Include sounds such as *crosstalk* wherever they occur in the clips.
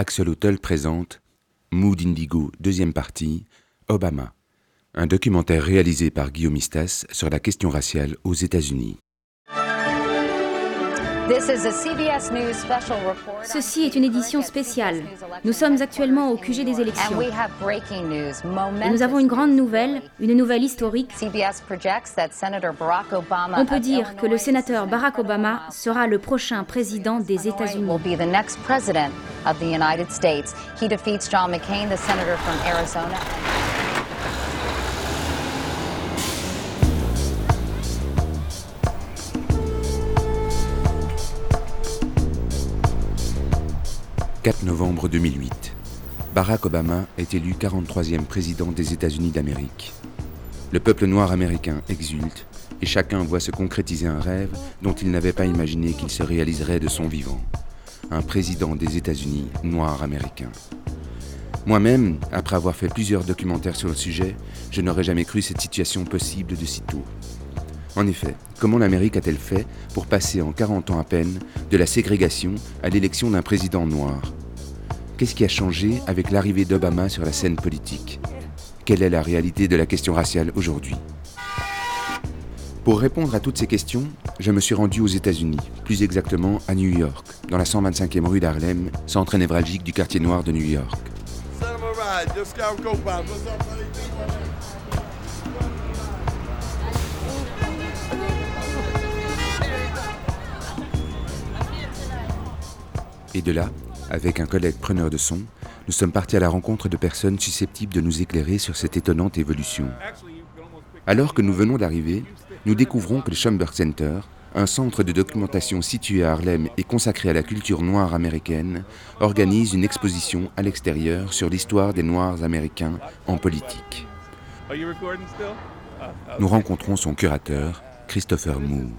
Axel Hotel présente Mood Indigo, deuxième partie, Obama, un documentaire réalisé par Guillaume Istas sur la question raciale aux États-Unis. Ceci est une édition spéciale. Nous sommes actuellement au QG des élections. Et nous avons une grande nouvelle, une nouvelle historique. On peut dire que le sénateur Barack Obama sera le prochain président des États-Unis. 4 novembre 2008. Barack Obama est élu 43e président des États-Unis d'Amérique. Le peuple noir américain exulte et chacun voit se concrétiser un rêve dont il n'avait pas imaginé qu'il se réaliserait de son vivant. Un président des États-Unis noir américain. Moi-même, après avoir fait plusieurs documentaires sur le sujet, je n'aurais jamais cru cette situation possible de sitôt. En effet, comment l'Amérique a-t-elle fait pour passer en 40 ans à peine de la ségrégation à l'élection d'un président noir? Qu'est-ce qui a changé avec l'arrivée d'Obama sur la scène politique? Quelle est la réalité de la question raciale aujourd'hui? Pour répondre à toutes ces questions, je me suis rendu aux États-Unis, plus exactement à New York, dans la 125e rue d'Harlem, centre névralgique du quartier noir de New York. Et de là, avec un collègue preneur de son, nous sommes partis à la rencontre de personnes susceptibles de nous éclairer sur cette étonnante évolution. Alors que nous venons d'arriver, nous découvrons que le Schomburg Center, un centre de documentation situé à Harlem et consacré à la culture noire américaine, organise une exposition à l'extérieur sur l'histoire des Noirs américains en politique. Nous rencontrons son curateur, Christopher Moore.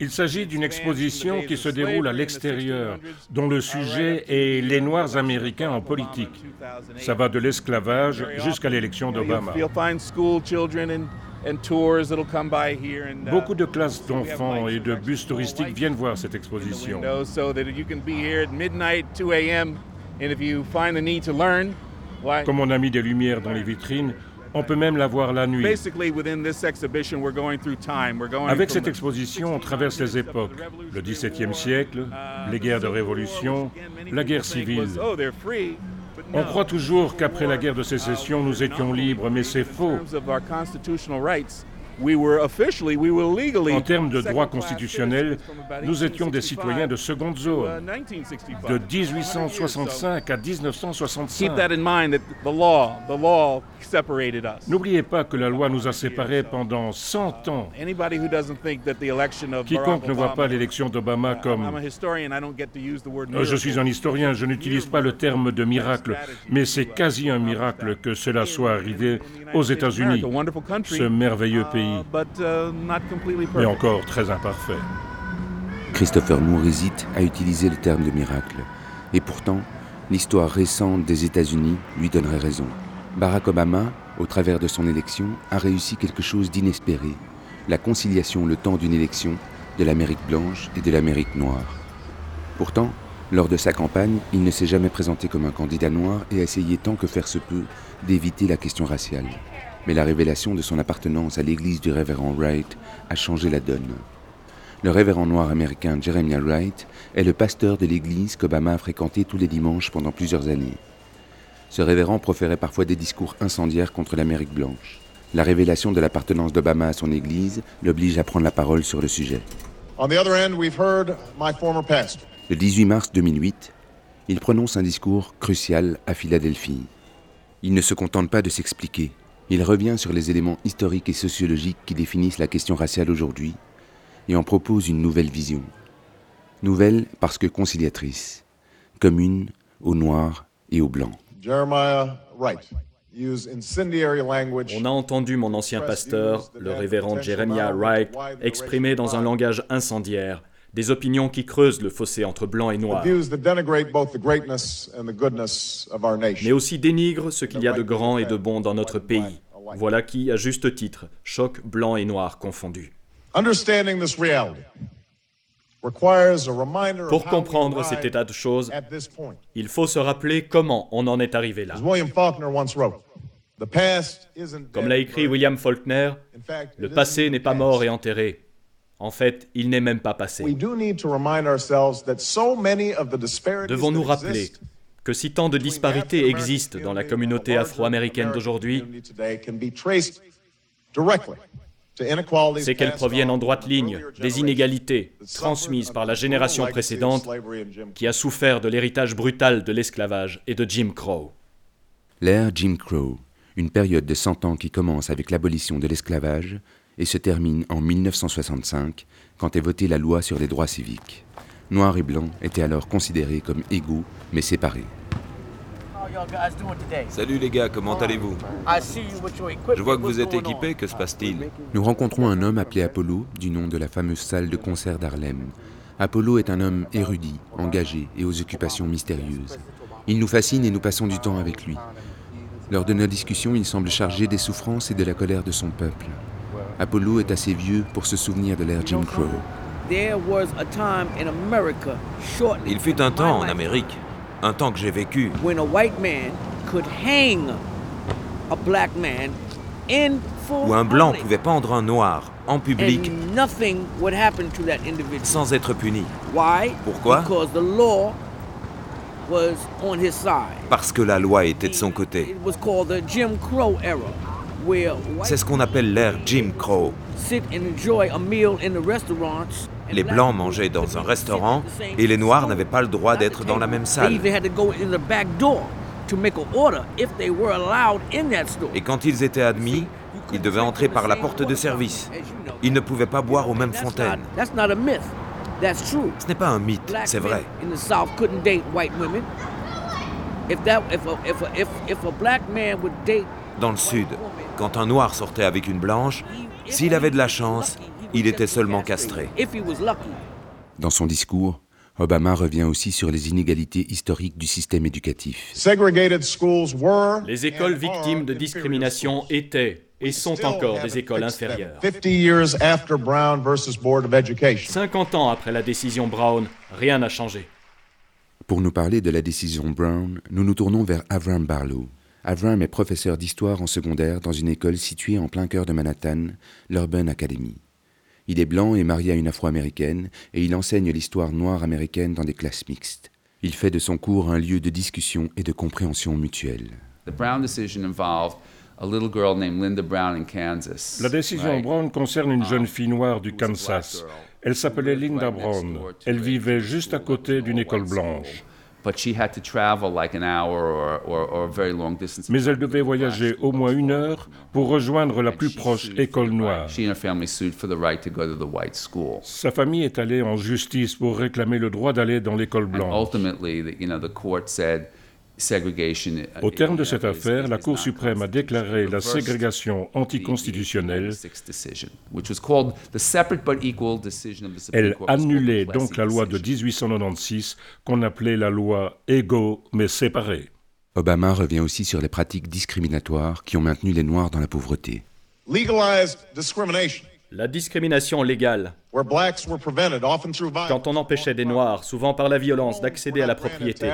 Il s'agit d'une exposition qui se déroule à l'extérieur, dont le sujet est les Noirs américains en politique. Ça va de l'esclavage jusqu'à l'élection d'Obama. Beaucoup de classes d'enfants et de bus touristiques viennent voir cette exposition. Comme on a mis des lumières dans les vitrines, on peut même la voir la nuit. Avec cette exposition, on traverse les époques. Le XVIIe siècle, les guerres de révolution, la guerre civile. On croit toujours qu'après la guerre de sécession, nous étions libres, mais c'est faux. En termes de droit constitutionnel, nous étions des citoyens de seconde zone, de 1865 à 1965. N'oubliez pas que la loi nous a séparés pendant 100 ans. Quiconque ne voit pas l'élection d'Obama comme... Euh, je suis un historien, je n'utilise pas le terme de miracle, mais c'est quasi un miracle que cela soit arrivé aux États-Unis, ce merveilleux pays Uh, mais encore très imparfait. Christopher Moore hésite à utiliser le terme de miracle. Et pourtant, l'histoire récente des États-Unis lui donnerait raison. Barack Obama, au travers de son élection, a réussi quelque chose d'inespéré, la conciliation le temps d'une élection de l'Amérique blanche et de l'Amérique noire. Pourtant, lors de sa campagne, il ne s'est jamais présenté comme un candidat noir et a essayé tant que faire se peut d'éviter la question raciale mais la révélation de son appartenance à l'église du révérend Wright a changé la donne. Le révérend noir américain Jeremiah Wright est le pasteur de l'église qu'Obama a fréquenté tous les dimanches pendant plusieurs années. Ce révérend proférait parfois des discours incendiaires contre l'Amérique blanche. La révélation de l'appartenance d'Obama à son église l'oblige à prendre la parole sur le sujet. Le 18 mars 2008, il prononce un discours crucial à Philadelphie. Il ne se contente pas de s'expliquer, il revient sur les éléments historiques et sociologiques qui définissent la question raciale aujourd'hui et en propose une nouvelle vision. Nouvelle parce que conciliatrice, commune aux Noirs et aux Blancs. On a entendu mon ancien pasteur, le révérend Jeremiah Wright, exprimer dans un langage incendiaire des opinions qui creusent le fossé entre blanc et noir, mais aussi dénigrent ce qu'il y a de grand et de bon dans notre pays, Voilà qui, à juste titre, choque blanc et noir confondus. Pour comprendre cet état de choses, il faut se rappeler comment on en est arrivé là. Comme l'a écrit William Faulkner, le passé n'est pas mort et enterré. En fait, il n'est même pas passé. Devons-nous rappeler que si tant de disparités existent dans la communauté afro-américaine d'aujourd'hui, c'est qu'elles proviennent en droite ligne des inégalités transmises par la génération précédente qui a souffert de l'héritage brutal de l'esclavage et de Jim Crow. L'ère Jim Crow, une période de 100 ans qui commence avec l'abolition de l'esclavage et se termine en 1965 quand est votée la loi sur les droits civiques. Noirs et blancs étaient alors considérés comme égaux mais séparés. Salut les gars, comment allez-vous? Je vois que vous êtes équipés, que se passe-t-il? Nous rencontrons un homme appelé Apollo, du nom de la fameuse salle de concert d'Harlem. Apollo est un homme érudit, engagé et aux occupations mystérieuses. Il nous fascine et nous passons du temps avec lui. Lors de nos discussions, il semble chargé des souffrances et de la colère de son peuple. Apollo est assez vieux pour se souvenir de l'ère Jim Crow. Il fut un temps en Amérique, un temps que j'ai vécu, où un blanc pouvait pendre un noir en public sans être puni. Pourquoi? Parce que la loi était de son côté. C'est ce qu'on appelle l'ère Jim Crow. Les Blancs mangeaient dans un restaurant et les Noirs n'avaient pas le droit d'être dans la même salle. Et quand ils étaient admis, ils devaient entrer par la porte de service. Ils ne pouvaient pas boire aux mêmes fontaines. Ce n'est pas un mythe, c'est vrai. Dans le Sud, quand un noir sortait avec une blanche, s'il avait de la chance, il était seulement castré. Dans son discours, Obama revient aussi sur les inégalités historiques du système éducatif. Les écoles victimes de discrimination étaient et sont encore des écoles inférieures. 50 ans après la décision Brown, rien n'a changé. Pour nous parler de la décision Brown, nous nous tournons vers Avram Barlow. Avram est professeur d'histoire en secondaire dans une école située en plein cœur de Manhattan, l'Urban Academy. Il est blanc et marié à une afro-américaine et il enseigne l'histoire noire américaine dans des classes mixtes. Il fait de son cours un lieu de discussion et de compréhension mutuelle. La décision Brown concerne une jeune fille noire du Kansas. Elle s'appelait Linda Brown. Elle vivait juste à côté d'une école blanche. Mais elle devait voyager au moins une heure pour rejoindre la plus proche école noire. Sa famille est allée en justice pour réclamer le droit d'aller dans l'école blanche. Au terme de cette affaire, la Cour suprême a déclaré la ségrégation anticonstitutionnelle. Elle annulait donc la loi de 1896 qu'on appelait la loi égaux mais séparés. Obama revient aussi sur les pratiques discriminatoires qui ont maintenu les Noirs dans la pauvreté. La discrimination légale, quand on empêchait des Noirs, souvent par la violence, d'accéder à la propriété,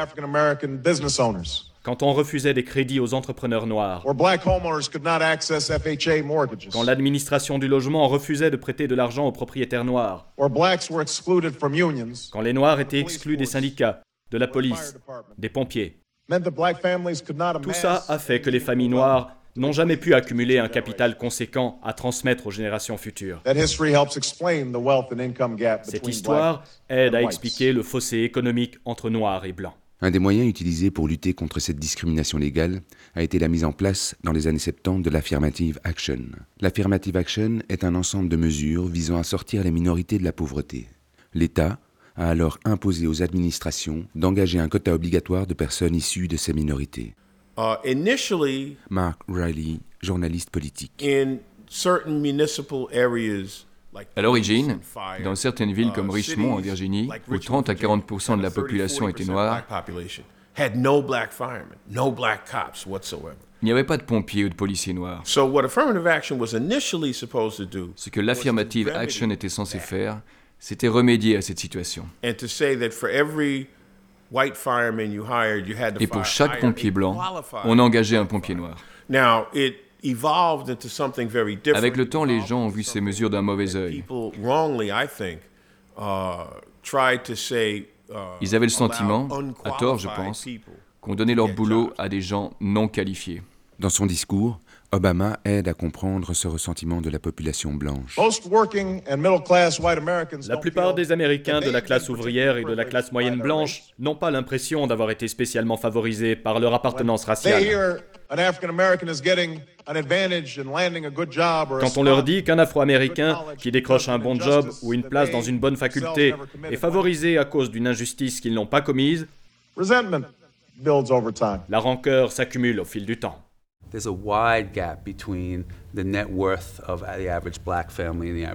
quand on refusait des crédits aux entrepreneurs noirs, quand l'administration du logement refusait de prêter de l'argent aux propriétaires noirs, quand les Noirs étaient exclus des syndicats, de la police, des pompiers. Tout ça a fait que les familles noires n'ont jamais pu accumuler un capital conséquent à transmettre aux générations futures. Cette histoire aide à expliquer le fossé économique entre noirs et blancs. Un des moyens utilisés pour lutter contre cette discrimination légale a été la mise en place dans les années 70 de l'affirmative action. L'affirmative action est un ensemble de mesures visant à sortir les minorités de la pauvreté. L'État a alors imposé aux administrations d'engager un quota obligatoire de personnes issues de ces minorités. Uh, Mark Riley, journaliste politique. À l'origine, dans certaines villes uh, comme Richmond en Virginie, où 30 à 40 de la population était noire, Il n'y avait pas de pompiers ou de policiers noirs. Ce que l'affirmative action était censé faire, c'était remédier à cette situation. Et pour chaque pompier blanc, on engageait un pompier noir. Avec le temps, les gens ont vu ces mesures d'un mauvais œil. Ils avaient le sentiment, à tort je pense, qu'on donnait leur boulot à des gens non qualifiés. Dans son discours, Obama aide à comprendre ce ressentiment de la population blanche. La plupart des Américains de la classe ouvrière et de la classe moyenne blanche n'ont pas l'impression d'avoir été spécialement favorisés par leur appartenance raciale. Quand on leur dit qu'un Afro-Américain qui décroche un bon job ou une place dans une bonne faculté est favorisé à cause d'une injustice qu'ils n'ont pas commise, la rancœur s'accumule au fil du temps.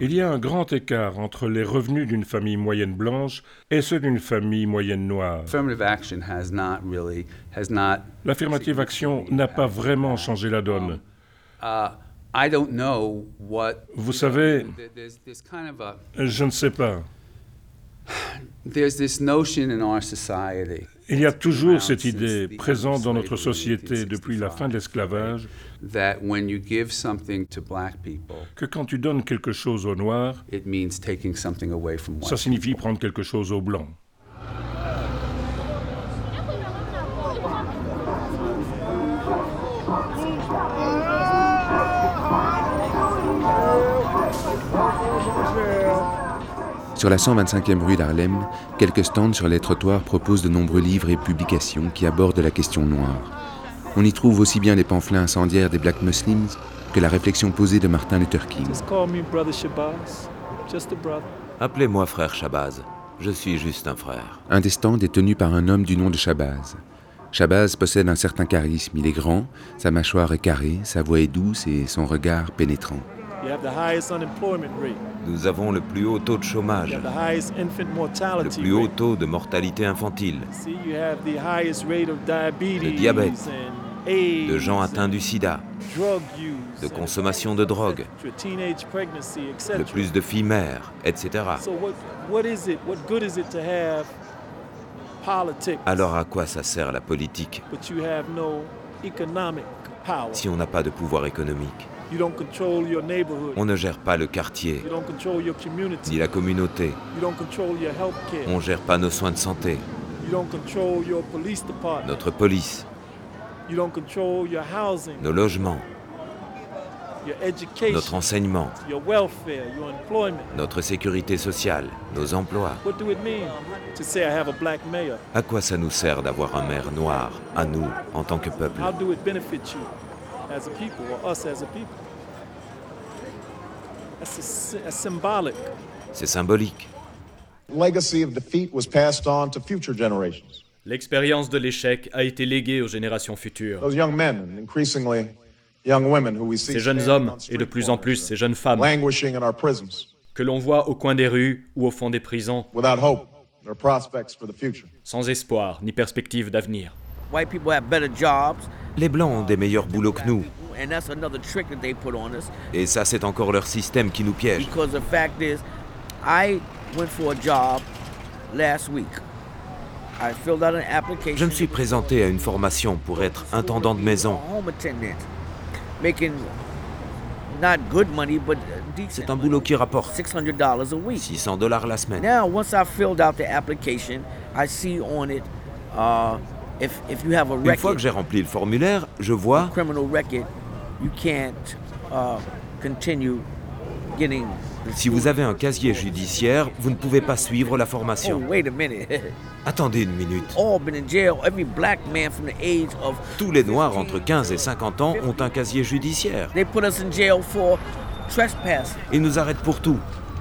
Il y a un grand écart entre les revenus d'une famille moyenne blanche et ceux d'une famille moyenne noire. L'affirmative action n'a pas vraiment changé la donne. Vous savez, je ne sais pas. *sighs* Il y a toujours cette idée présente dans notre société depuis la fin de l'esclavage. Que quand tu donnes quelque chose aux Noirs, ça signifie prendre quelque chose aux Blancs. Sur la 125e rue d'Harlem, quelques stands sur les trottoirs proposent de nombreux livres et publications qui abordent la question noire. On y trouve aussi bien les pamphlets incendiaires des Black Muslims que la réflexion posée de Martin Luther King. Appelez-moi frère Shabazz. Je suis juste un frère. Un des stands est tenu par un homme du nom de Shabazz. Shabazz possède un certain charisme. Il est grand, sa mâchoire est carrée, sa voix est douce et son regard pénétrant. Nous avons le plus haut taux de chômage, le plus haut taux de mortalité infantile, de diabète, de gens atteints du sida, de consommation de drogue, le plus de filles mères, etc. Alors à quoi ça sert la politique? Si on n'a pas de pouvoir économique on ne gère pas le quartier, ni la communauté. On ne gère pas nos soins de santé, notre police, nos logements, notre enseignement, notre sécurité sociale, nos emplois. À quoi ça nous sert d'avoir un maire noir, à nous, en tant que peuple? C'est symbolique. L'expérience de l'échec a été léguée aux générations futures. Ces jeunes hommes et de plus en plus ces jeunes femmes que l'on voit au coin des rues ou au fond des prisons sans espoir ni perspective d'avenir. Les Blancs ont des meilleurs boulots que nous. Et ça, c'est encore leur système qui nous piège. Je me suis présenté à une formation pour être intendant de maison. C'est un boulot qui rapporte 600 dollars la semaine. Une fois que j'ai rempli le formulaire, je vois si vous avez un casier judiciaire, vous ne pouvez pas suivre la formation. Oh, *laughs* Attendez une minute. Tous les Noirs entre 15 et 50 ans ont un casier judiciaire. Ils nous arrêtent pour tout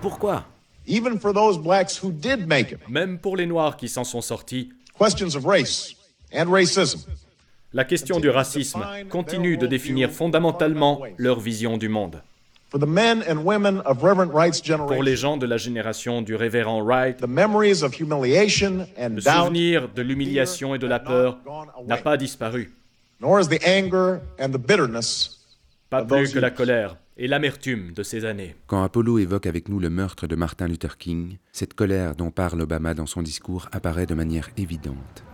Pourquoi? Même pour les noirs qui s'en sont sortis, la question du racisme continue de définir fondamentalement leur vision du monde. Pour les gens de la génération du révérend Wright, le souvenir de l'humiliation et de la peur n'a pas disparu. Pas plus que la colère et l'amertume de ces années. Quand Apollo évoque avec nous le meurtre de Martin Luther King, cette colère dont parle Obama dans son discours apparaît de manière évidente.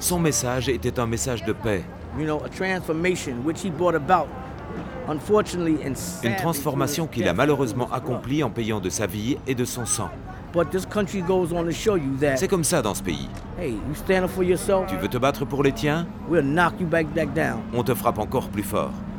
Son message était un message de paix. Une transformation qu'il a malheureusement accomplie en payant de sa vie et de son sang. C'est comme ça dans ce pays. Tu veux te battre pour les tiens? On te frappe encore plus fort.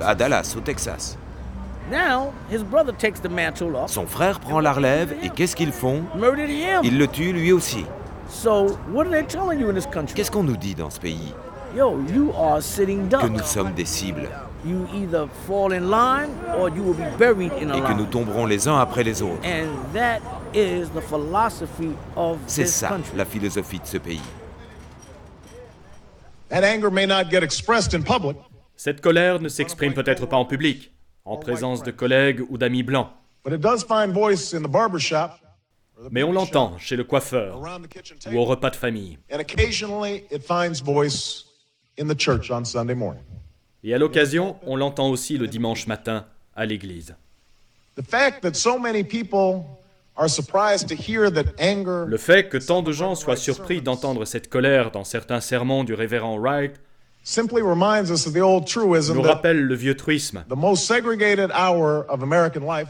À Dallas, au Texas. Son frère prend la relève et qu'est-ce qu'ils font? Ils le tuent lui aussi. Qu'est-ce qu'on nous dit dans ce pays? Que nous sommes des cibles. Et que nous tomberons les uns après les autres. C'est ça la philosophie de ce pays. Cette colère ne s'exprime peut-être pas en public, en présence de collègues ou d'amis blancs. Mais on l'entend chez le coiffeur ou au repas de famille. Et à l'occasion, on l'entend aussi le dimanche matin à l'église. Le fait que tant de gens soient surpris d'entendre cette colère dans certains sermons du révérend Wright nous rappelle le vieux truisme,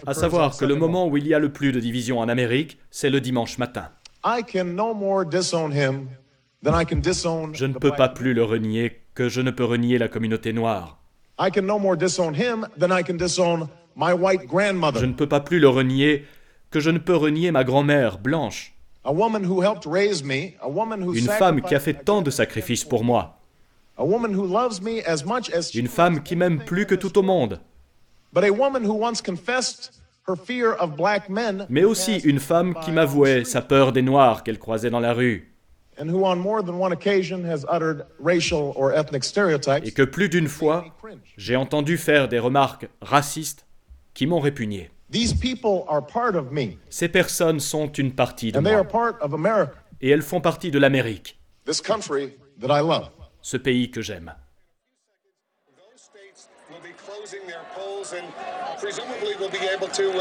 à savoir que le moment où il y a le plus de division en Amérique, c'est le dimanche matin. Je ne peux pas plus le renier que je ne peux renier la communauté noire. Je ne peux pas plus le renier que je ne peux renier ma grand-mère blanche. Une femme qui a fait tant de sacrifices pour moi. Une femme qui m'aime plus que tout au monde. Mais aussi une femme qui m'avouait sa peur des Noirs qu'elle croisait dans la rue. Et que plus d'une fois, j'ai entendu faire des remarques racistes qui m'ont répugné. Ces personnes sont une partie de moi. Et elles font partie de l'Amérique. Ce pays que j'aime. presumably we'll be able to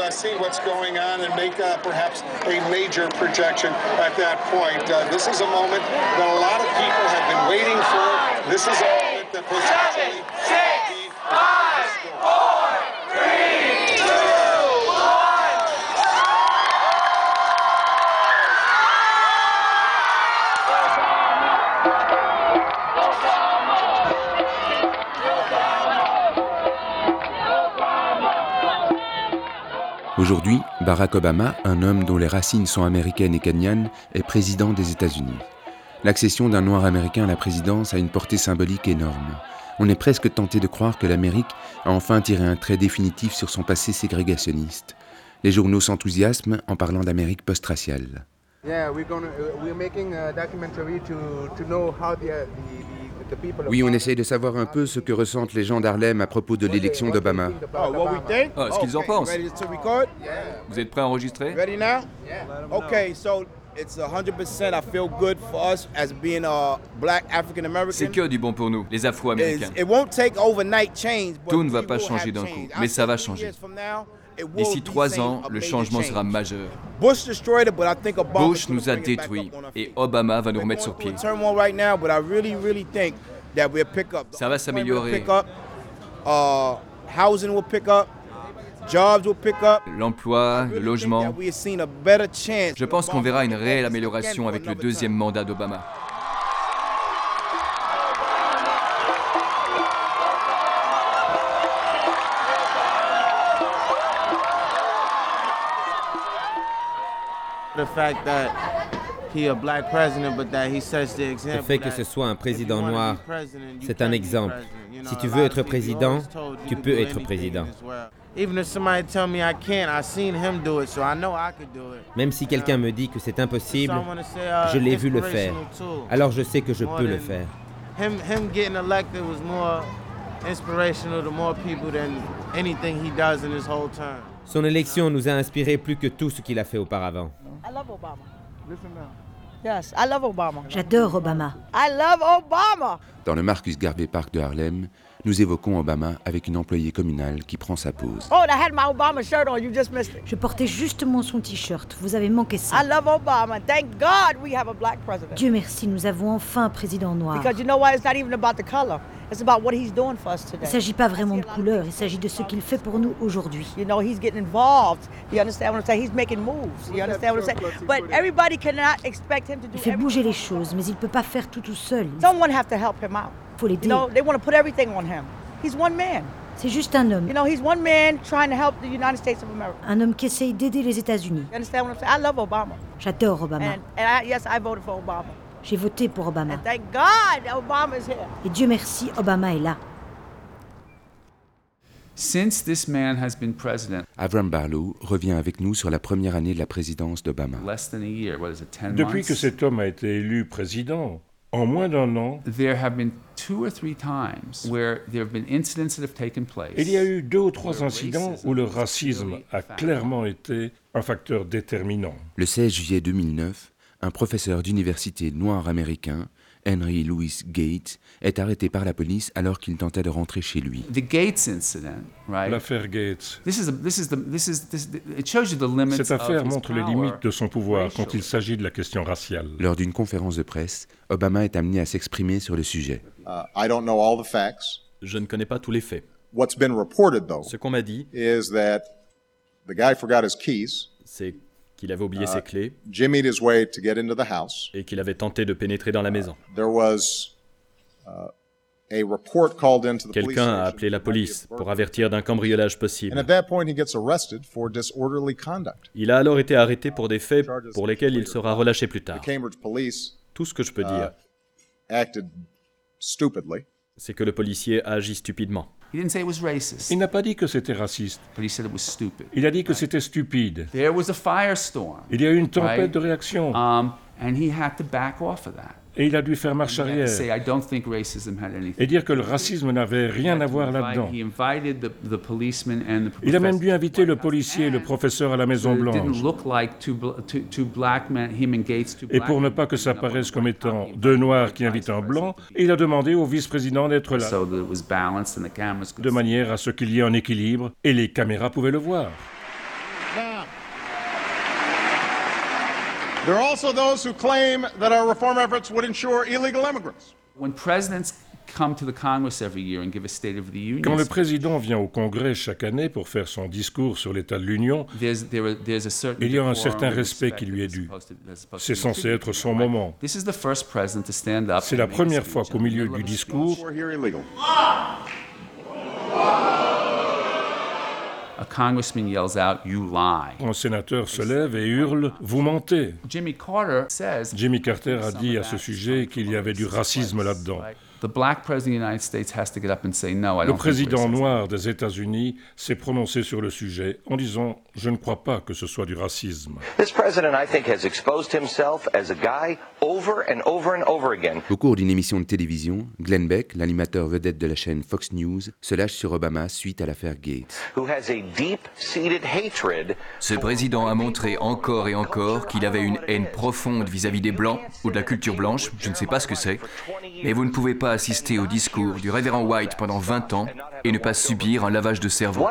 Aujourd'hui, Barack Obama, un homme dont les racines sont américaines et kenyanes, est président des États-Unis. L'accession d'un noir américain à la présidence a une portée symbolique énorme. On est presque tenté de croire que l'Amérique a enfin tiré un trait définitif sur son passé ségrégationniste. Les journaux s'enthousiasment en parlant d'Amérique post-raciale. Oui, on essaye de savoir un peu ce que ressentent les gens d'Harlem à propos de l'élection d'Obama. Ah, ce qu'ils en pensent. Vous êtes prêts à enregistrer? C'est que du bon pour nous, les Afro-Américains. Tout ne va pas changer d'un coup, mais ça va changer. D'ici trois ans, le changement sera majeur. Bush nous a détruits et Obama va nous remettre sur pied. Ça va s'améliorer. L'emploi, le logement. Je pense qu'on verra une réelle amélioration avec le deuxième mandat d'Obama. Le fait que ce soit un président noir, c'est un exemple. Si tu veux être président, tu peux être président. Même si quelqu'un me dit que c'est impossible, uh, je l'ai vu le faire. Alors je sais que je peux le faire. Son élection nous a inspiré plus que tout ce qu'il a fait auparavant. J'adore Obama. Dans le Marcus Garvey Park de Harlem, nous évoquons Obama avec une employée communale qui prend sa pause. Oh, Je portais justement son t-shirt. Vous avez manqué ça. Dieu merci, nous avons enfin un président noir. Il ne s'agit pas vraiment de couleur, il s'agit de ce qu'il fait pour nous aujourd'hui. Il fait bouger les choses, mais il ne peut pas faire tout tout seul. Il faut l'aider. C'est juste un homme. Un homme qui essaye d'aider les États-Unis. J'adore Obama. J'ai voté pour Obama. Et Dieu merci, Obama est là. Avram Barlow revient avec nous sur la première année de la présidence d'Obama. Depuis que cet homme a été élu président, en moins d'un an, il y a eu deux ou trois incidents où le racisme a clairement été un facteur déterminant. Le 16 juillet 2009, un professeur d'université noir américain, Henry Louis Gates, est arrêté par la police alors qu'il tentait de rentrer chez lui. L'affaire Gates. Cette affaire montre les limites de son pouvoir quand il s'agit de la question raciale. Lors d'une conférence de presse, Obama est amené à s'exprimer sur le sujet. Uh, Je ne connais pas tous les faits. Ce qu'on m'a dit, c'est qu'il avait oublié ses uh, clés et qu'il avait tenté de pénétrer dans la maison. Uh, Quelqu'un a appelé la police pour avertir d'un cambriolage possible. Il a alors été arrêté pour des faits pour lesquels il sera relâché plus tard. Tout ce que je peux dire, uh, c'est que le policier a agi stupidement. Il n'a pas dit que c'était raciste. Il a dit que c'était stupide. Il y a eu une tempête de réaction. Et il a dû faire marche arrière et dire que le racisme n'avait rien à voir là-dedans. Il a même dû inviter le policier et le professeur à la Maison Blanche. Et pour ne pas que ça paraisse comme étant deux noirs qui invitent un blanc, il a demandé au vice-président d'être là, de manière à ce qu'il y ait un équilibre et les caméras pouvaient le voir. There are also those who claim that our reform efforts would ensure illegal immigrants. When presidents come to the Congress every year and give a State of the Union. Quand le président vient au Congrès chaque année pour faire son discours sur l'état de l'Union, il y a un certain respect qui lui est dû. C'est censé être son moment. C'est la première fois qu'au milieu du discours, un sénateur se lève et hurle Vous mentez. Jimmy Carter a dit à ce sujet qu'il y avait du racisme là-dedans. Le président noir des États-Unis s'est prononcé sur le sujet en disant Je ne crois pas que ce soit du racisme. Au cours d'une émission de télévision, Glenn Beck, l'animateur vedette de la chaîne Fox News, se lâche sur Obama suite à l'affaire Gates. Ce président a montré encore et encore qu'il avait une haine profonde vis-à-vis des Blancs ou de la culture blanche, je ne sais pas ce que c'est, mais vous ne pouvez pas assister au discours du révérend White pendant 20 ans et ne pas subir un lavage de cerveau.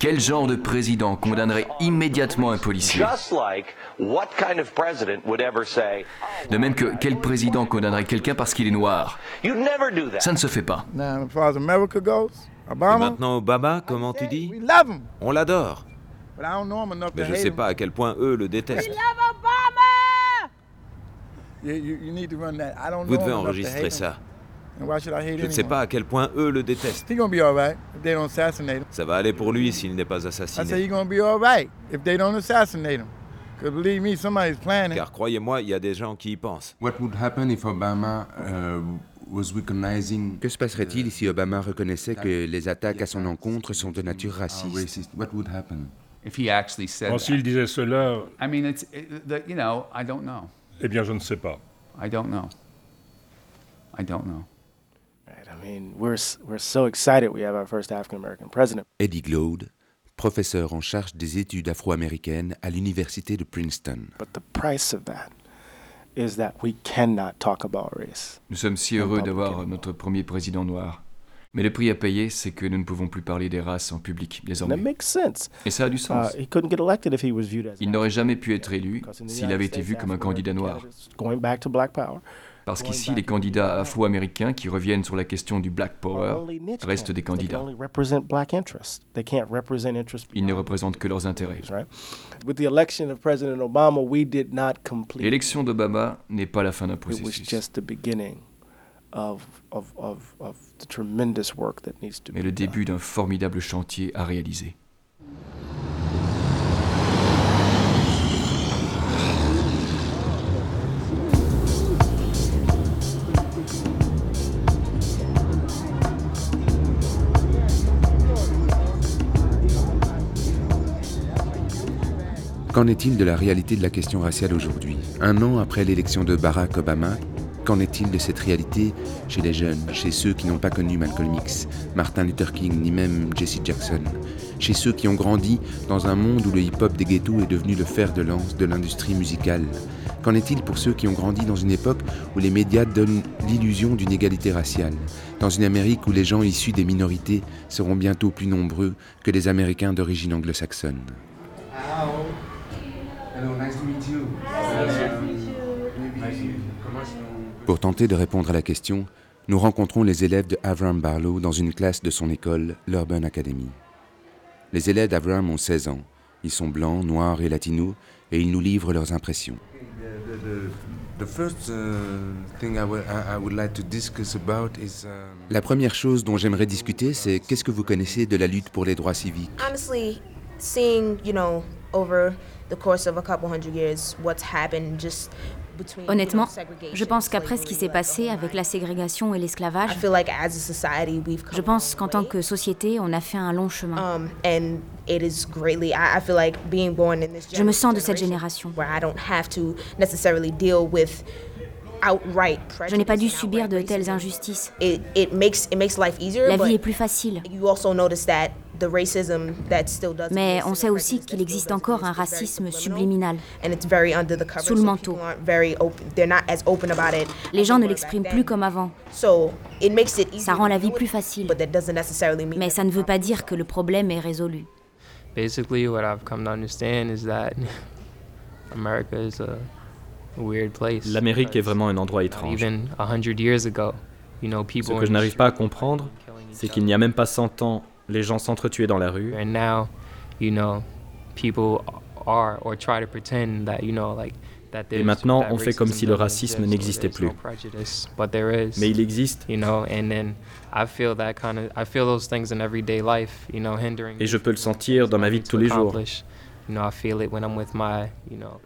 Quel genre de président condamnerait immédiatement un policier? De même que quel président condamnerait quelqu'un parce qu'il est noir? Ça ne se fait pas. Et maintenant Obama, comment tu dis? On l'adore. Mais je ne sais pas à quel point eux le détestent. Vous devez enregistrer ça. Je ne sais pas à quel point eux le détestent. Ça va aller pour lui s'il n'est pas assassiné. Car croyez-moi, il y a des gens qui y pensent. Uh, que se passerait-il si Obama reconnaissait que les attaques à son encontre sont de nature raciste? S'il disait cela, eh bien, je ne sais pas. I don't know. I don't know. Eddie Glaude, professeur en charge des études afro-américaines à l'université de Princeton. Nous sommes si heureux d'avoir notre premier président noir. Mais le prix à payer, c'est que nous ne pouvons plus parler des races en public désormais. Et ça a du sens. Uh, Il n'aurait jamais pu être élu s'il avait été vu comme un candidat noir. Parce qu'ici, les candidats afro-américains qui reviennent sur la question du Black Power restent des candidats. Ils ne représentent que leurs intérêts. L'élection d'Obama n'est pas la fin d'un processus. Mais le début d'un formidable chantier à réaliser. Qu'en est-il de la réalité de la question raciale aujourd'hui? Un an après l'élection de Barack Obama, qu'en est-il de cette réalité chez les jeunes, chez ceux qui n'ont pas connu Malcolm X, Martin Luther King, ni même Jesse Jackson? Chez ceux qui ont grandi dans un monde où le hip-hop des ghettos est devenu le fer de lance de l'industrie musicale? Qu'en est-il pour ceux qui ont grandi dans une époque où les médias donnent l'illusion d'une égalité raciale? Dans une Amérique où les gens issus des minorités seront bientôt plus nombreux que les Américains d'origine anglo-saxonne? Pour tenter de répondre à la question, nous rencontrons les élèves de Avram Barlow dans une classe de son école, l'Urban Academy. Les élèves d'Avram ont 16 ans. Ils sont blancs, noirs et latinos et ils nous livrent leurs impressions. La première chose dont j'aimerais discuter, c'est qu'est-ce que vous connaissez de la lutte pour les droits civiques? Honnêtement, je pense qu'après ce qui s'est passé avec la ségrégation et l'esclavage, je pense qu'en tant que société, on a fait un long chemin. Je me sens de cette génération. Je n'ai pas dû subir de telles injustices. La vie est plus facile. Mais on sait aussi qu'il existe encore un racisme subliminal, sous le manteau. Les gens ne l'expriment plus comme avant. Ça rend la vie plus facile. Mais ça ne veut pas dire que le problème est résolu. *laughs* L'Amérique est vraiment un endroit étrange. Ce que je n'arrive pas à comprendre, c'est qu'il n'y a même pas 100 ans, les gens s'entretuaient dans la rue. Et maintenant, on fait comme si le racisme n'existait plus. Mais il existe. Et je peux le sentir dans ma vie de tous les jours.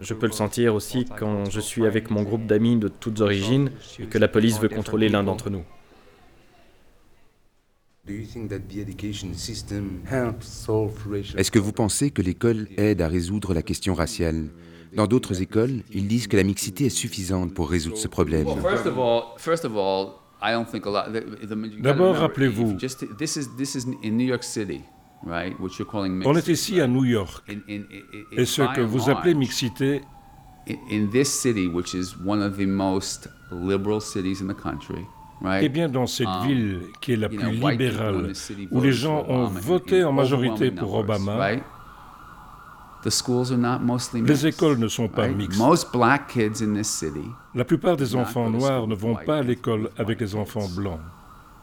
Je peux le sentir aussi quand je suis avec mon groupe d'amis de toutes origines et que la police veut contrôler l'un d'entre nous. Est-ce que vous pensez que l'école aide à résoudre la question raciale? Dans d'autres écoles, ils disent que la mixité est suffisante pour résoudre ce problème. D'abord, rappelez-vous, on est ici à New York, et ce que vous appelez mixité eh bien, dans cette um, ville qui est la plus libérale, où les gens ont voté en majorité pour Obama, les écoles ne sont pas mixtes. La plupart des enfants noirs ne vont pas à l'école avec les enfants blancs.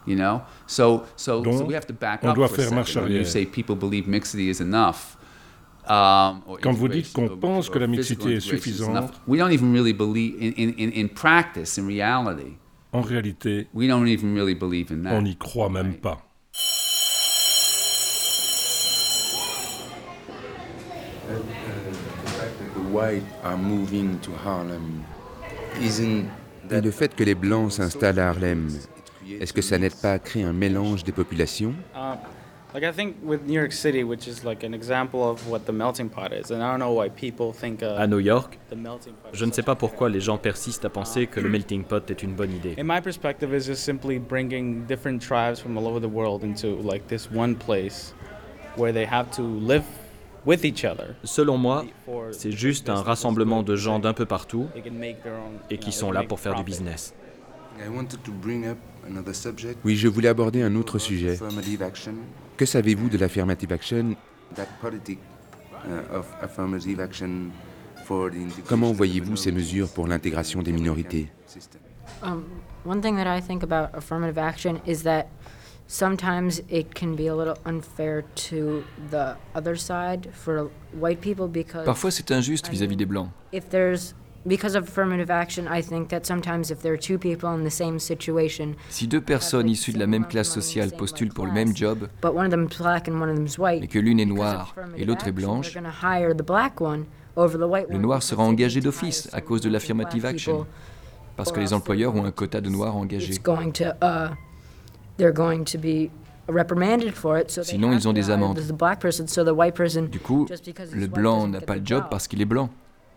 Donc, on doit faire marche arrière. Um, Quand vous dites qu'on pense que la mixité est suffisante, en réalité, on n'y croit même pas. Et le fait que les Blancs s'installent à Harlem, est-ce que ça n'aide pas à créer un mélange des populations? Like I think with New York City, which is like an example of what the melting pot is, and I don't know why people think. Uh, à New York, je ne sais pas pourquoi les gens persistent à penser que le melting pot est une bonne idée. In my perspective, is just simply bringing different tribes from all over the world into like this one place where they have to live with each other. Selon moi, c'est juste un rassemblement de gens d'un peu partout et qui sont là pour faire du business. Oui, je voulais aborder un autre sujet. Que savez-vous de l'affirmative action? Comment voyez-vous ces mesures pour l'intégration des minorités? One thing that I think about affirmative action is that sometimes it can be a little unfair to the other side for white people because Parfois c'est injuste vis-à-vis -vis des blancs. If there's si deux personnes issues de la même classe sociale postulent pour le même job, et que l'une est noire et l'autre est blanche, le noir sera engagé d'office à cause de l'affirmative action, parce que les employeurs ont un quota de noirs engagés. Sinon, ils ont des amendes. Du coup, le blanc n'a pas le job parce qu'il est blanc.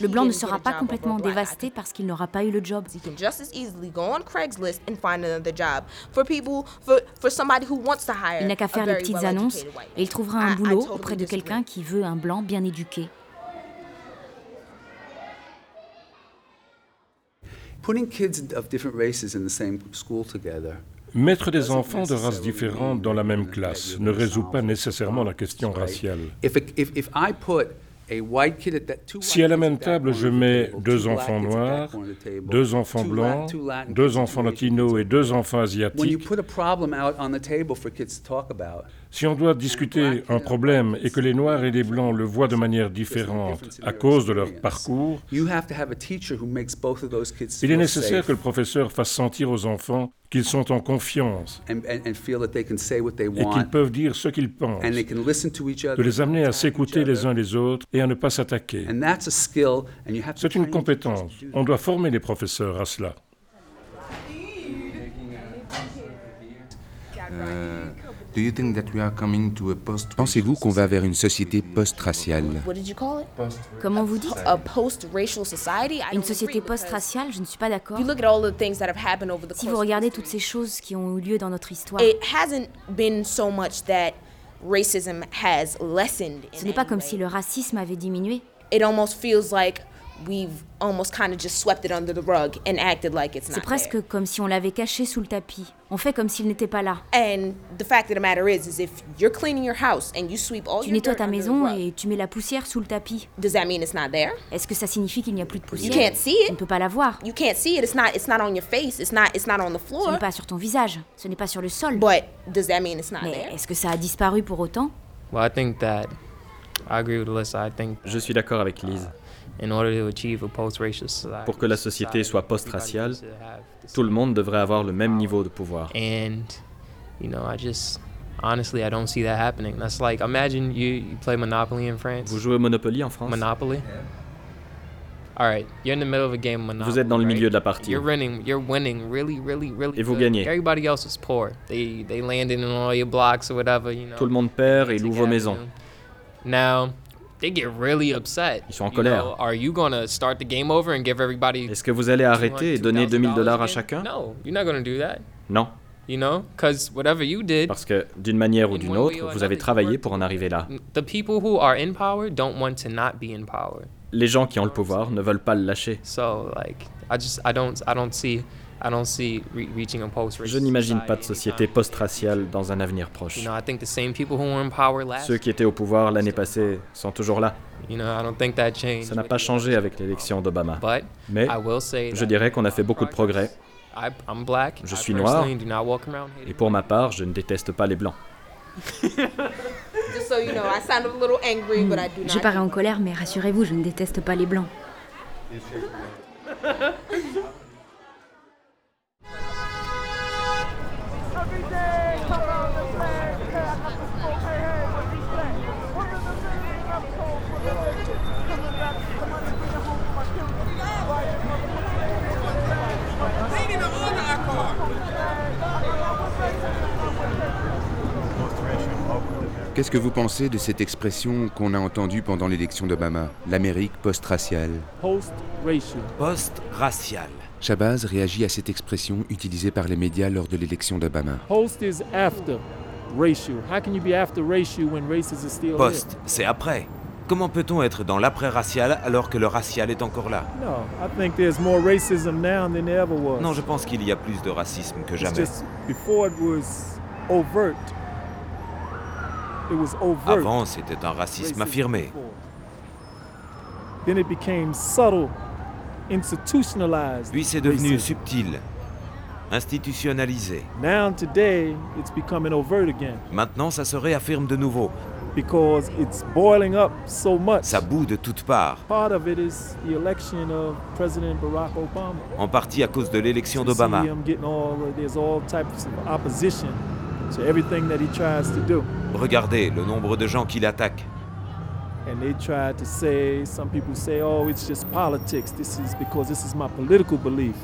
Le blanc ne sera pas complètement dévasté parce qu'il n'aura pas eu le job. Il n'a qu'à faire les petites annonces et il trouvera un boulot auprès de quelqu'un qui veut un blanc bien éduqué. Putting kids of different races in the same school together Mettre des enfants de races différentes dans la même classe ne résout pas nécessairement la question raciale. Si à la même table je mets deux enfants noirs, deux enfants blancs, deux enfants latinos et deux enfants asiatiques, si on doit discuter un problème et que les noirs et les blancs le voient de manière différente à cause de leur parcours, il est nécessaire que le professeur fasse sentir aux enfants qu'ils sont en confiance et qu'ils peuvent dire ce qu'ils pensent, de les amener à s'écouter les uns les autres et à ne pas s'attaquer. C'est une compétence. On doit former les professeurs à cela. Euh, Pensez-vous qu'on va vers une société post-raciale? Comment vous dites? Une société post-raciale, je ne suis pas d'accord. Si vous regardez toutes ces choses qui ont eu lieu dans notre histoire, ce n'est pas comme si le racisme avait diminué. C'est presque comme si on l'avait caché sous le tapis. On fait comme s'il n'était pas là. Tu nettoies ta maison et tu mets la poussière sous le tapis. Est-ce que ça signifie qu'il n'y a plus de poussière? On ne peut pas la voir. Ce n'est pas sur ton visage. Ce n'est pas sur le sol. Mais est-ce que ça a disparu pour autant? Je suis d'accord avec Lise. Pour que la société soit post-raciale, tout le monde devrait avoir le même niveau de pouvoir. Vous jouez au Monopoly en France? Monopoly? All right, you're in the middle of a game Monopoly. Vous êtes dans le milieu de la partie. You're winning, you're winning really, really, really. Et vous gagnez. Everybody else is poor. They they landed in all your blocks or whatever, you know. Tout le monde perd et loue vos maisons. They get really upset. Ils sont en colère. You know, are you gonna start the game over and give everybody Est-ce que vous allez arrêter et donner 2000 dollars à chacun? No, you're not gonna do that. Non. You know, because whatever you did. Parce que d'une manière ou d'une autre, vous avez travaillé pour en arriver là. The people who are in power don't want to not be in power. Les gens qui ont le pouvoir ne veulent pas le lâcher. So like, I just I don't I don't see je n'imagine pas de société post-raciale dans un avenir proche. Ceux qui étaient au pouvoir l'année passée sont toujours là. Ça n'a pas changé avec l'élection d'Obama. Mais je dirais qu'on a fait beaucoup de progrès. Je suis noir et pour ma part, je ne déteste pas les blancs. Je parais en colère, mais rassurez-vous, je ne déteste pas les blancs. *laughs* Qu'est-ce que vous pensez de cette expression qu'on a entendue pendant l'élection d'Obama, l'Amérique post-raciale. Post-raciale. Shabazz réagit à cette expression utilisée par les médias lors de l'élection d'Obama. Post, c'est après. Comment peut-on être dans l'après-racial alors que le racial est encore là? Non, je pense qu'il y a plus de racisme que jamais. Avant, c'était un racisme affirmé. Puis c'est devenu subtil, institutionnalisé. Maintenant, ça se réaffirme de nouveau. Ça bout de toutes parts. En partie à cause de l'élection d'Obama. Regardez le nombre de gens qui l'attaquent. And they tried to say, some people say, oh, it's just politics. This is because this is my political belief.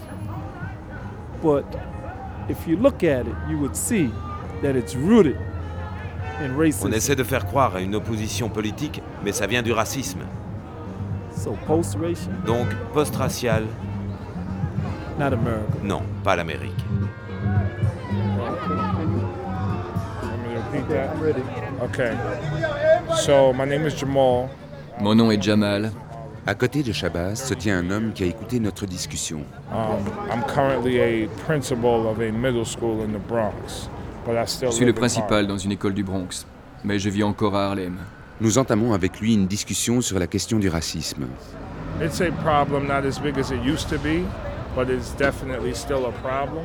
But if you look at it, you would see that it's rooted in racism. On essaie de faire croire à une opposition politique, mais ça vient du racisme. So post-racial? Donc post-racial? Not America. Non, pas l'Amérique. Mon nom est Jamal. À côté de Shabazz se tient un homme qui a écouté notre discussion. Je suis le principal dans une école du Bronx, mais je vis encore à Harlem. Nous entamons avec lui une discussion sur la question du racisme. It's a problem not as big as it used to be, but it's definitely still a problem.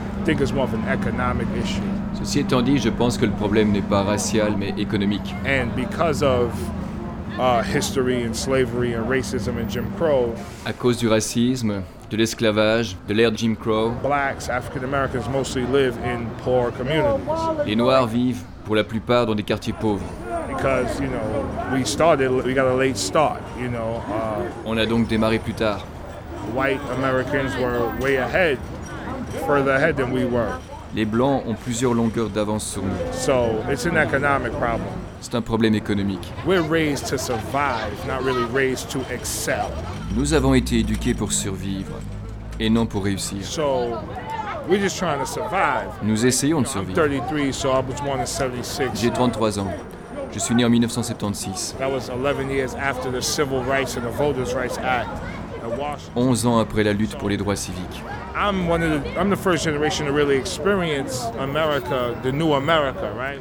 racism. Ceci étant dit, je pense que le problème n'est pas racial mais économique. à cause du racisme, de l'esclavage, de l'ère Jim Crow, les Noirs vivent pour la plupart dans des quartiers pauvres. Uh, On a donc démarré plus tard. Les Blancs ont plusieurs longueurs d'avance sur nous. C'est un problème économique. Nous avons été éduqués pour survivre et non pour réussir. Nous essayons de survivre. J'ai 33 ans. Je suis né en 1976. 11 ans après la lutte pour les droits civiques.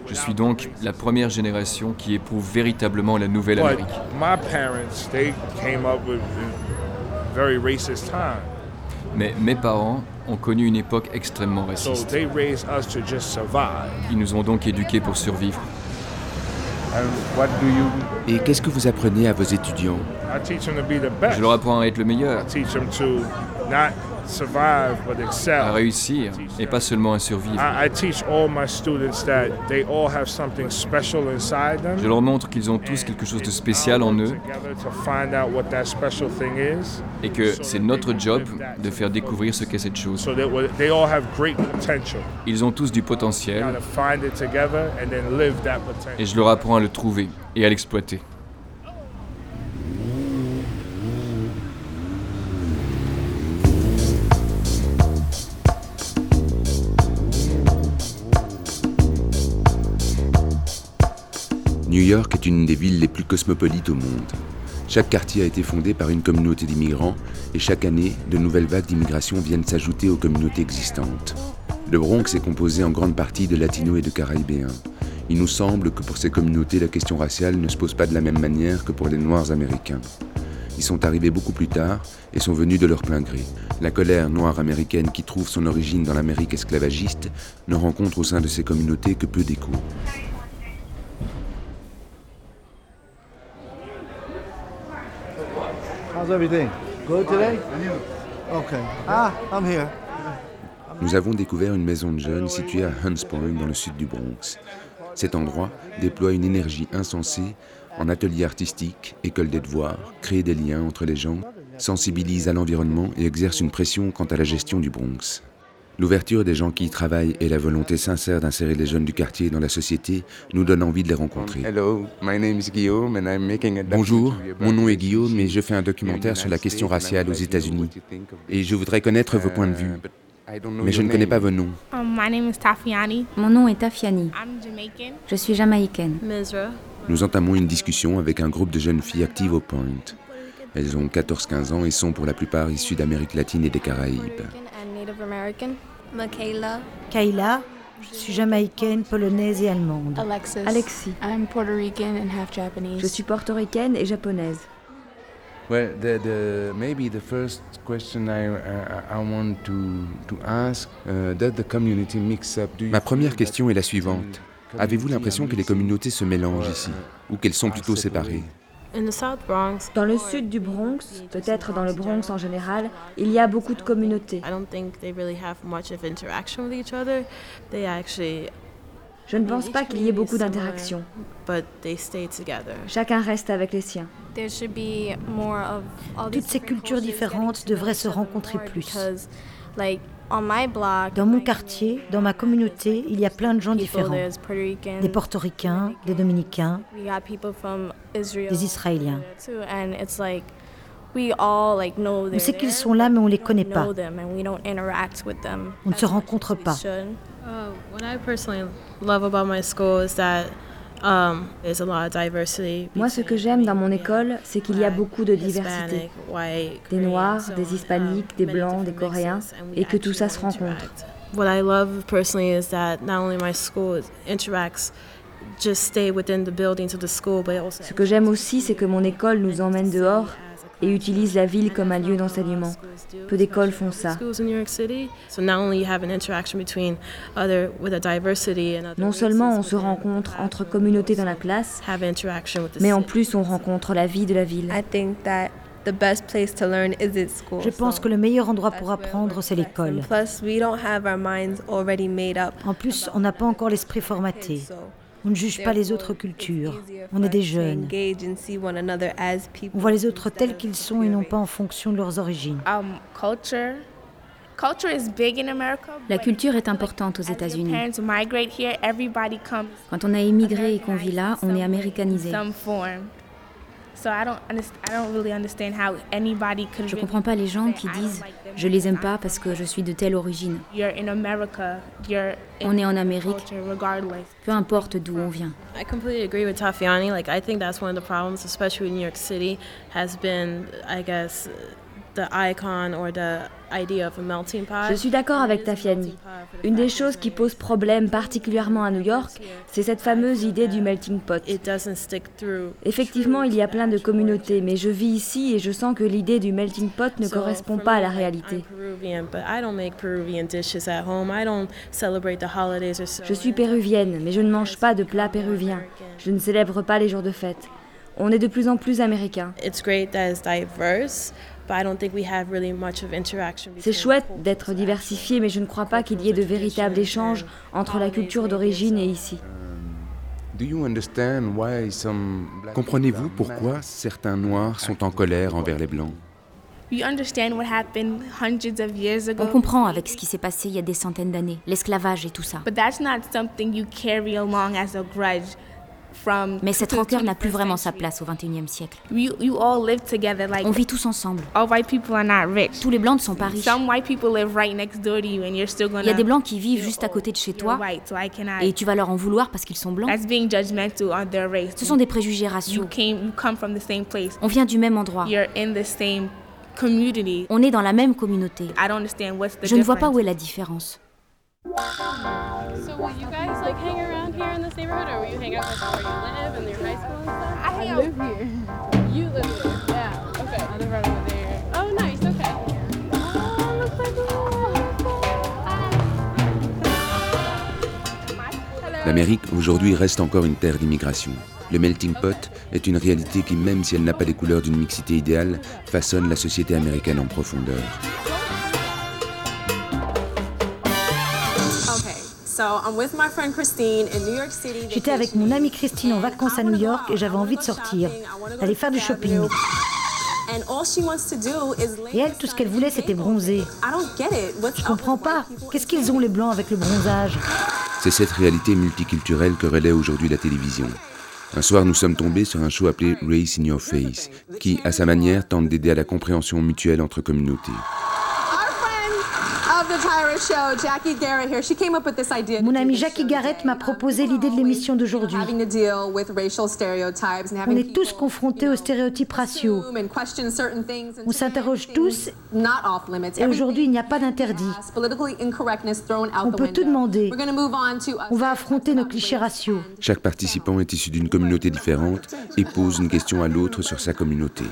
Je suis donc la première génération qui éprouve véritablement la nouvelle Amérique. Mais mes parents ont connu une époque extrêmement raciste. Ils nous ont donc éduqués pour survivre. Et qu'est-ce que vous apprenez à vos étudiants? Je leur apprends à être le meilleur à réussir et pas seulement à survivre. Je leur montre qu'ils ont tous quelque chose de spécial en eux et que c'est notre job de faire découvrir ce qu'est cette chose. Ils ont tous du potentiel. Et je leur apprends à le trouver et à l'exploiter. New York est une des villes les plus cosmopolites au monde. Chaque quartier a été fondé par une communauté d'immigrants et chaque année, de nouvelles vagues d'immigration viennent s'ajouter aux communautés existantes. Le Bronx est composé en grande partie de latinos et de caribéens. Il nous semble que pour ces communautés, la question raciale ne se pose pas de la même manière que pour les Noirs américains. Ils sont arrivés beaucoup plus tard et sont venus de leur plein gré. La colère noire américaine qui trouve son origine dans l'Amérique esclavagiste ne rencontre au sein de ces communautés que peu d'écho. Ah, Nous avons découvert une maison de jeunes située à Hunts Point, dans le sud du Bronx. Cet endroit déploie une énergie insensée en atelier artistique, école des devoirs, crée des liens entre les gens, sensibilise à l'environnement et exerce une pression quant à la gestion du Bronx. L'ouverture des gens qui y travaillent et la volonté sincère d'insérer les jeunes du quartier dans la société nous donnent envie de les rencontrer. Bonjour, mon nom est Guillaume et je fais un documentaire sur la question raciale aux États-Unis. Et je voudrais connaître vos points de vue. Mais je ne connais pas vos noms. Um, mon nom est Tafiani. Je suis jamaïcaine. Nous entamons une discussion avec un groupe de jeunes filles actives au Point. Elles ont 14-15 ans et sont pour la plupart issues d'Amérique latine et des Caraïbes. Michaela. Kayla. Je suis jamaïcaine, polonaise et allemande. Alexis. I'm Puerto Rican and half Japanese. Je suis portoricaine et japonaise. Well, the, the, maybe the first question I, I, want to, to ask, uh, does the community mix up? Ma première question est la suivante. Avez-vous l'impression que les communautés se mélangent ici, ou qu'elles sont plutôt séparées? Dans le sud du Bronx, peut-être dans le Bronx en général, il y a beaucoup de communautés. Je ne pense pas qu'il y ait beaucoup d'interactions. Chacun reste avec les siens. Toutes ces cultures différentes devraient se rencontrer plus. Dans mon quartier, dans ma communauté, il y a plein de gens différents. Des portoricains, des dominicains, des israéliens. On sait qu'ils sont là, mais on ne les connaît pas. On ne se rencontre pas. Um, Moi, ce que j'aime dans mon école, c'est qu'il y a beaucoup de diversité. Des Noirs, des Hispaniques, des Blancs, des Coréens, et que tout ça se rencontre. Ce que j'aime aussi, c'est que mon école nous emmène dehors et utilise la ville comme un lieu d'enseignement. Peu d'écoles font ça. Non seulement on se rencontre entre communautés dans la classe, mais en plus on rencontre la vie de la ville. Je pense que le meilleur endroit pour apprendre, c'est l'école. En plus, on n'a pas encore l'esprit formaté. On ne juge pas les autres cultures. On est des jeunes. On voit les autres tels qu'ils sont et non pas en fonction de leurs origines. Um, La culture est importante aux États-Unis. Quand on a immigré et qu'on vit là, on est américanisé. Je ne comprends pas les gens qui disent je les aime pas parce que je suis de telle origine. On est en Amérique, peu importe d'où on vient. Je suis d'accord avec Tafiani. Une des choses qui pose problème particulièrement à New York, c'est cette fameuse idée du melting pot. Effectivement, il y a plein de communautés, mais je vis ici et je sens que l'idée du melting pot ne correspond pas à la réalité. Je suis péruvienne, mais je ne mange pas de plats péruviens. Je ne célèbre pas les jours de fête. On est de plus en plus américains. C'est chouette d'être diversifié, mais je ne crois pas qu'il y ait de véritables échanges entre la culture d'origine et ici. Comprenez-vous pourquoi certains Noirs sont en colère envers les Blancs? On comprend avec ce qui s'est passé il y a des centaines d'années, l'esclavage et tout ça. Mais cette rancœur n'a plus vraiment sa place au XXIe siècle. On vit tous ensemble. Tous les blancs ne sont pas riches. Il y a des blancs qui vivent juste à côté de chez toi et tu vas leur en vouloir parce qu'ils sont blancs. Ce sont des préjugés raciaux. On vient du même endroit. On est dans la même communauté. Je ne vois pas où est la différence. Here in this neighborhood, or will you hang out with where you live and your high school and stuff? I, I live here. You live here? Yeah. Okay. I live right over there. Oh, nice. Okay. Oh, looks like L'Amérique aujourd'hui reste encore une terre d'immigration. Le melting pot est une réalité qui, même si elle n'a pas les couleurs d'une mixité idéale, façonne la société américaine en profondeur. J'étais avec mon amie Christine en vacances à New York et j'avais envie de sortir, d'aller faire du shopping. Et elle, tout ce qu'elle voulait, c'était bronzer. Je comprends pas. Qu'est-ce qu'ils ont les blancs avec le bronzage? C'est cette réalité multiculturelle que relaie aujourd'hui la télévision. Un soir, nous sommes tombés sur un show appelé Race in Your Face, qui, à sa manière, tente d'aider à la compréhension mutuelle entre communautés. Mon amie Jackie Garrett m'a proposé l'idée de l'émission d'aujourd'hui. On est tous confrontés aux stéréotypes raciaux. On s'interroge tous et aujourd'hui il n'y a pas d'interdit. On peut tout demander. On va affronter nos clichés raciaux. Chaque participant est issu d'une communauté différente et pose une question à l'autre sur sa communauté.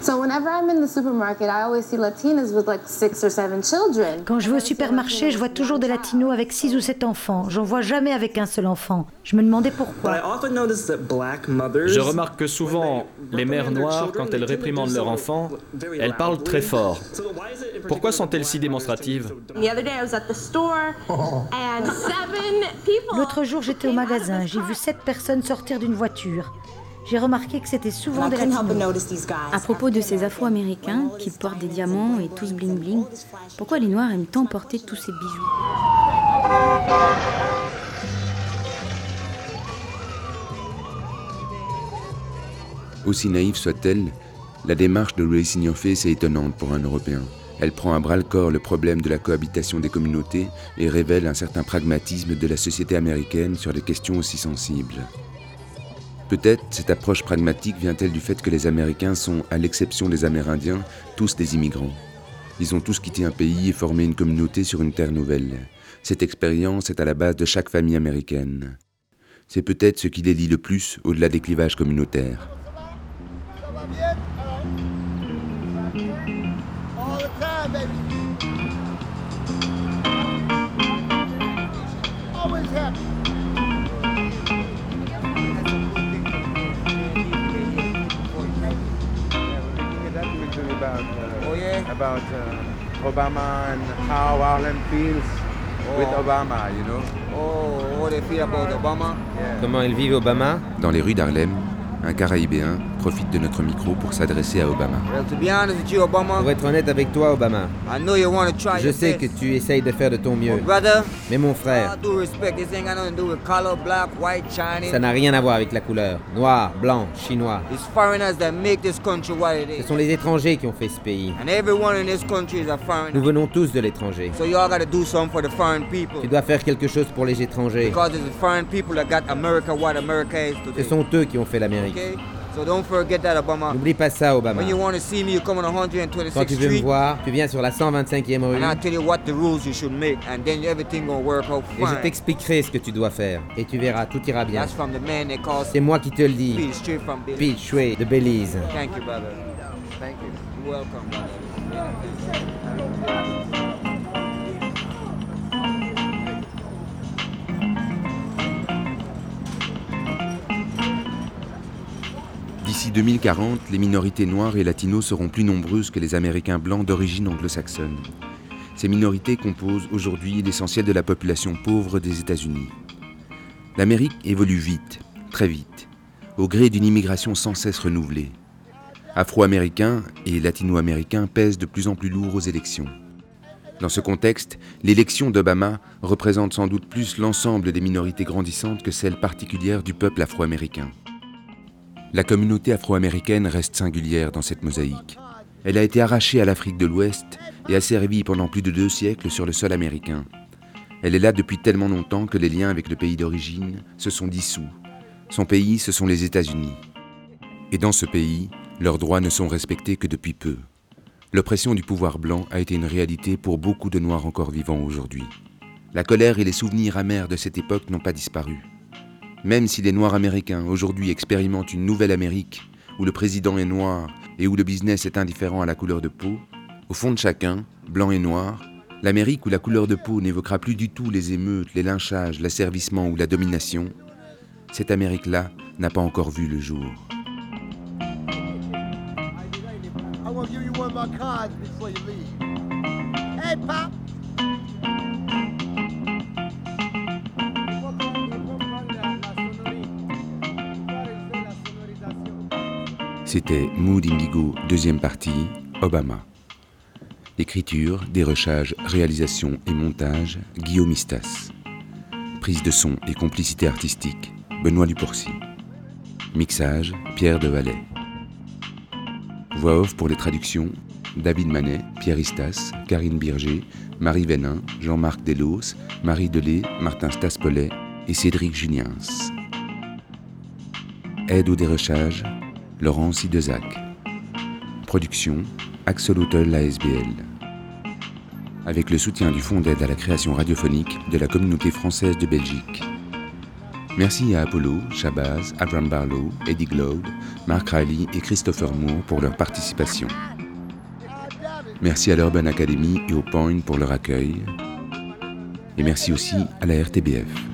Quand je vais au supermarché, je vois toujours des latinos avec 6 ou 7 enfants. J'en vois jamais avec un seul enfant. Je me demandais pourquoi. Je remarque que souvent, les mères noires, quand elles réprimandent leurs enfants, elles parlent très fort. Pourquoi sont-elles si démonstratives? *laughs* L'autre jour, j'étais au magasin. J'ai vu 7 personnes sortir d'une voiture j'ai remarqué que c'était souvent des latinos. À propos de ces Afro-Américains qui portent des diamants et tous bling bling, pourquoi les Noirs aiment tant porter tous ces bijoux? Aussi naïve soit-elle, la démarche de Louis Face est étonnante pour un Européen. Elle prend à bras le corps le problème de la cohabitation des communautés et révèle un certain pragmatisme de la société américaine sur des questions aussi sensibles. Peut-être cette approche pragmatique vient-elle du fait que les Américains sont, à l'exception des Amérindiens, tous des immigrants. Ils ont tous quitté un pays et formé une communauté sur une terre nouvelle. Cette expérience est à la base de chaque famille américaine. C'est peut-être ce qui les lie le plus au-delà des clivages communautaires. About uh, Obama and how Harlem feels Comment ils vivent Obama? Dans les rues d'Harlem, un Caraïbéen profite de notre micro pour s'adresser à Obama. Pour être honnête avec toi, Obama, je sais que tu essayes de faire de ton mieux. Mais mon frère, ça n'a rien à voir avec la couleur. Noir, blanc, chinois. Ce sont les étrangers qui ont fait ce pays. Nous venons tous de l'étranger. Tu dois faire quelque chose pour les étrangers. Ce sont eux qui ont fait l'Amérique. N'oublie pas ça, Obama. Quand tu veux me voir, tu viens sur la 125e rue. Et je t'expliquerai ce que tu dois faire. Et tu verras, tout ira bien. C'est moi qui te le dis. Pete de Belize. Thank you, brother. Thank you. Welcome, D'ici 2040, les minorités noires et latinos seront plus nombreuses que les Américains blancs d'origine anglo-saxonne. Ces minorités composent aujourd'hui l'essentiel de la population pauvre des États-Unis. L'Amérique évolue vite, très vite, au gré d'une immigration sans cesse renouvelée. Afro-américains et latino-américains pèsent de plus en plus lourd aux élections. Dans ce contexte, l'élection d'Obama représente sans doute plus l'ensemble des minorités grandissantes que celle particulière du peuple afro-américain. La communauté afro-américaine reste singulière dans cette mosaïque. Elle a été arrachée à l'Afrique de l'Ouest et a servi pendant plus de deux siècles sur le sol américain. Elle est là depuis tellement longtemps que les liens avec le pays d'origine se sont dissous. Son pays, ce sont les États-Unis. Et dans ce pays, leurs droits ne sont respectés que depuis peu. L'oppression du pouvoir blanc a été une réalité pour beaucoup de Noirs encore vivants aujourd'hui. La colère et les souvenirs amers de cette époque n'ont pas disparu. Même si les Noirs américains aujourd'hui expérimentent une nouvelle Amérique, où le président est noir et où le business est indifférent à la couleur de peau, au fond de chacun, blanc et noir, l'Amérique où la couleur de peau n'évoquera plus du tout les émeutes, les lynchages, l'asservissement ou la domination, cette Amérique-là n'a pas encore vu le jour. C'était Mood Indigo, deuxième partie, Obama. Écriture, dérochage, réalisation et montage, Guillaume Istas. Prise de son et complicité artistique, Benoît Duporcy. Mixage, Pierre de Valais. Voix off pour les traductions, David Manet, Pierre Istas, Karine Birger, Marie Vénin, Jean-Marc Delos, Marie Delay, Martin Staspollet et Cédric Juniens. Aide au dérochage, Laurent Sidezac. Production Axolotl ASBL. Avec le soutien du Fonds d'aide à la création radiophonique de la communauté française de Belgique. Merci à Apollo, Shabazz, Abraham Barlow, Eddie Glaude, Mark Riley et Christopher Moore pour leur participation. Merci à l'Urban Academy et au Point pour leur accueil. Et merci aussi à la RTBF.